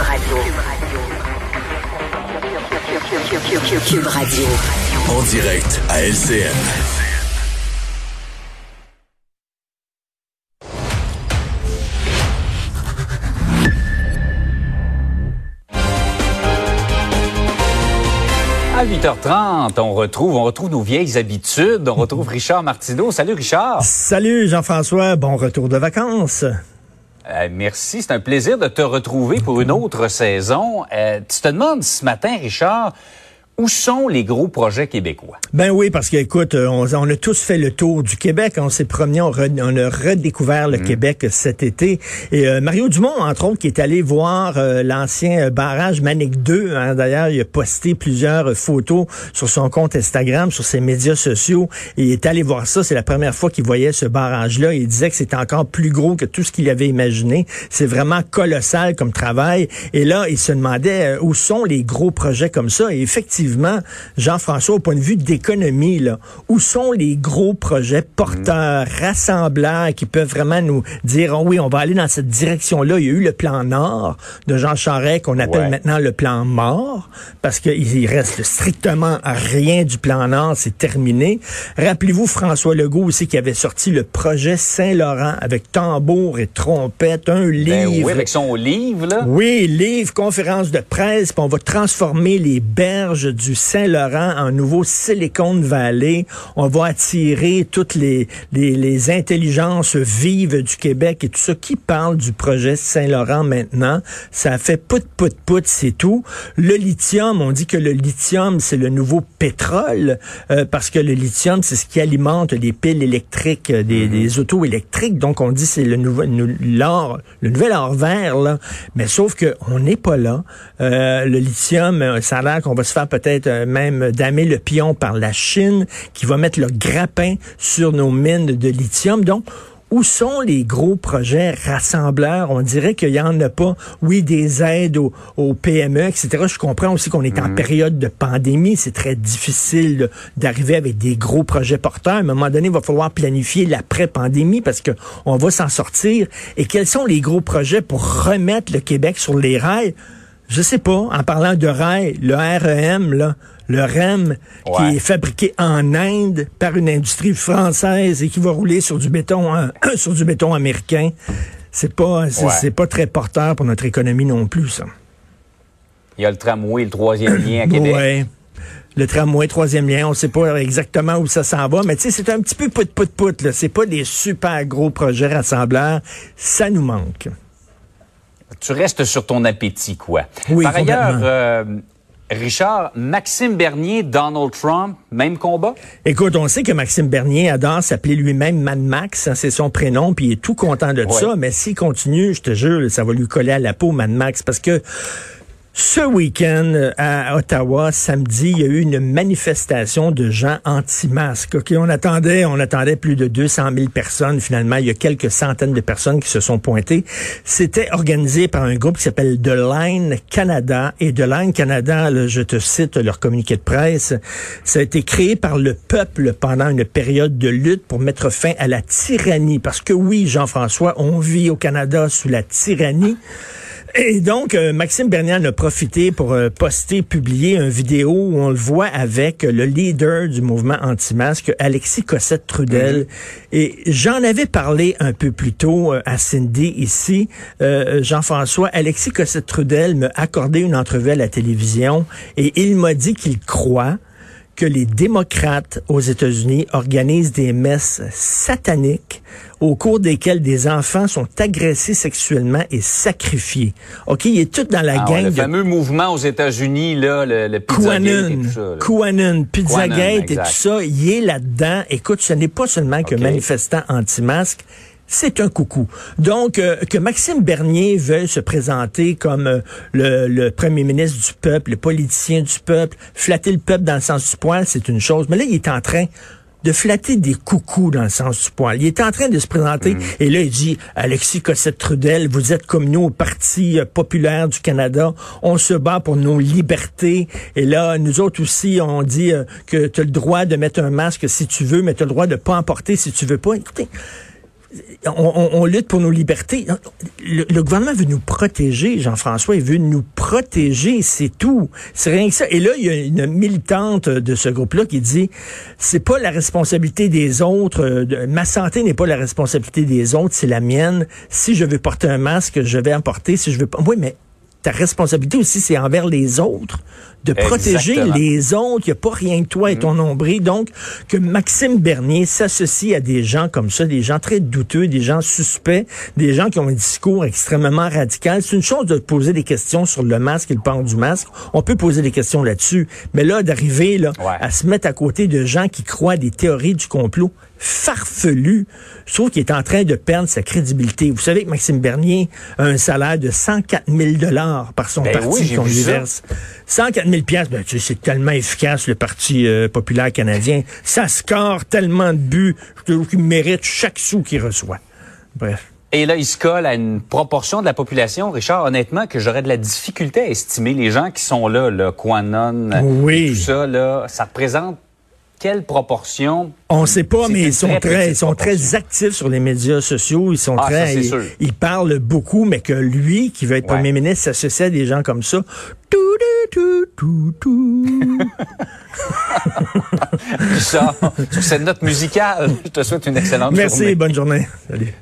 Radio. Cube Radio. En direct à LCN. À 8h30, on retrouve, on retrouve nos vieilles habitudes. On retrouve Richard Martineau. Salut Richard. Salut Jean-François, bon retour de vacances. Euh, merci, c'est un plaisir de te retrouver pour une autre saison. Euh, tu te demandes ce matin, Richard, où sont les gros projets québécois? Ben oui, parce que écoute, euh, on, a tous fait le tour du Québec. On s'est promené, on, a redécouvert le mm. Québec cet été. Et euh, Mario Dumont, entre autres, qui est allé voir euh, l'ancien barrage Manic 2. Hein. D'ailleurs, il a posté plusieurs photos sur son compte Instagram, sur ses médias sociaux. Et il est allé voir ça. C'est la première fois qu'il voyait ce barrage-là. Il disait que c'était encore plus gros que tout ce qu'il avait imaginé. C'est vraiment colossal comme travail. Et là, il se demandait où sont les gros projets comme ça? Et effectivement, Jean-François, au point de vue d'économie, là, où sont les gros projets porteurs, mm. rassembleurs, qui peuvent vraiment nous dire, oh oui, on va aller dans cette direction-là. Il y a eu le plan Nord de Jean Charest qu'on appelle maintenant le plan mort, parce qu'il reste strictement rien du plan Nord, c'est terminé. Rappelez-vous François Legault aussi qui avait sorti le projet Saint-Laurent avec tambour et trompette, un ben livre. oui, avec son livre, là. Oui, livre, conférence de presse, puis on va transformer les berges du Saint-Laurent en nouveau Silicon Valley. On va attirer toutes les, les, les, intelligences vives du Québec et tout ça. Qui parle du projet Saint-Laurent maintenant? Ça fait pout, pout, pout, c'est tout. Le lithium, on dit que le lithium, c'est le nouveau pétrole euh, parce que le lithium, c'est ce qui alimente les piles électriques euh, des, mm-hmm. des autos électriques. Donc, on dit c'est le, nouveau, l'or, le nouvel or vert, là. Mais sauf que on n'est pas là. Euh, le lithium, ça a l'air qu'on va se faire peut-être euh, même damer le pion par la Chine, qui va mettre le grappin sur nos mines de lithium. Donc, où sont les gros projets rassembleurs? On dirait qu'il n'y en a pas. Oui, des aides aux, PME, etc. Je comprends aussi qu'on est en mhm. période de pandémie. C'est très difficile d'arriver avec des gros projets porteurs. À un moment donné, il va falloir planifier l'après-pandémie parce que on va s'en sortir. Et quels sont les gros projets pour remettre le Québec sur les rails? Je sais pas, en parlant de rail, le REM, là, le REM, qui est fabriqué en Inde par une industrie française et qui va rouler sur du béton, euh, sur du béton américain, c'est pas, c'est pas très porteur pour notre économie non plus, ça. Il y a le tramway, le troisième lien à Québec. Ouais. Le tramway, troisième lien, on sait pas exactement où ça s'en va, mais tu sais, c'est un petit peu pout-pout-pout, là. C'est pas des super gros projets rassembleurs. Ça nous manque tu restes sur ton appétit, quoi. Oui, Par ailleurs, euh, Richard, Maxime Bernier, Donald Trump, même combat? Écoute, on sait que Maxime Bernier adore s'appeler lui-même Mad Max, hein, c'est son prénom, puis il est tout content de ça, mais s'il continue, je te jure, ça va lui coller à la peau, Mad Max, parce que ce week-end euh, à Ottawa, samedi, il y a eu une manifestation de gens anti-masques. Ok, on attendait, on attendait plus de 200 000 personnes. Finalement, il y a quelques centaines de personnes qui se sont pointées. C'était organisé par un groupe qui s'appelle The Line Canada. Et The Line Canada, je te cite leur communiqué de presse, ça a été créé par le peuple pendant une période de lutte pour mettre fin à la tyrannie. Parce que oui, Jean-François, on vit au Canada sous la tyrannie. Et donc, euh, Maxime Bernier a profité pour euh, poster, publier une vidéo où on le voit avec le leader du mouvement anti-masque, Alexis Cossette-Trudel. Mhm. Et j'en avais parlé un peu plus tôt euh, à Cindy ici. Jean-François, Alexis Cossette-Trudel m'a accordé une entrevue à la télévision et il m'a dit qu'il croit que les démocrates aux États-Unis organisent des messes sataniques au cours desquelles des enfants sont agressés sexuellement et sacrifiés. OK, il est tout dans la ah, gang. le fameux mouvement aux États-Unis, là, le, le Pizzagate et tout ça. QAnon, Pizzagate et tout ça, il est là-dedans. Écoute, ce n'est pas seulement que manifestants anti-masques, c'est un coucou. Donc, euh, que Maxime Bernier veuille se présenter comme euh, le, premier ministre du peuple, le politicien du peuple, flatter le peuple dans le sens du poil, c'est une chose. Mais là, il est en train de flatter des coucous dans le sens du poil. Il est en train de se présenter mm. et là il dit Alexis Cossette-Trudel, vous êtes comme nous au Parti euh, populaire du Canada, on se bat pour nos libertés et là nous autres aussi on dit que tu as le droit de mettre un masque si tu veux, mais tu as le droit de pas en porter si tu veux pas. Écoutez, on, lutte pour nos libertés. Le, gouvernement veut nous protéger, Jean-François, il veut nous protéger, c'est tout. C'est rien que ça. Et là, il y a une militante de ce groupe-là qui dit, c'est pas la responsabilité des autres, euh, ma santé n'est pas la responsabilité des autres, c'est la mienne. Si je veux porter un masque, je vais en porter. Si je veux pas, oui, mais ta responsabilité aussi, c'est envers les autres, de protéger les autres. Il n'y a pas rien que toi et ton mm-hmm. nombril. Donc, que Maxime Bernier s'associe à des gens comme ça, des gens très douteux, des gens suspects, des gens qui ont un discours extrêmement radical. C'est une chose de poser des questions sur le masque et le port du masque. On peut poser des questions là-dessus. Mais là, d'arriver là, à se mettre à côté de gens qui croient des théories du complot, farfelu. Je trouve qu'il est en train de perdre sa crédibilité. Vous savez que Maxime Bernier a un salaire de 104 000 dollars par son ben parti qu'on lui verse. 104 000 piastres, ben, tu sais, c'est tellement efficace, le Parti euh, populaire canadien. Ça score tellement de buts. Je trouve qu'il mérite chaque sou qu'il reçoit. Bref. Et là, il se colle à une proportion de la population, Richard, honnêtement, que j'aurais de la difficulté à estimer. Les gens qui sont là, le Quanon, oui. tout ça, là, ça représente quelle proportion On ne sait pas, mais ils sont très, ils sont très actifs sur les médias sociaux. Ils sont ah, très, ils, parlent beaucoup, mais que lui, qui veut être premier ministre, s'associe à des gens comme ça. Tout, tout, tout, tout. ça, sur cette note musicale, je te souhaite une excellente journée. Merci, bonne journée. Salut.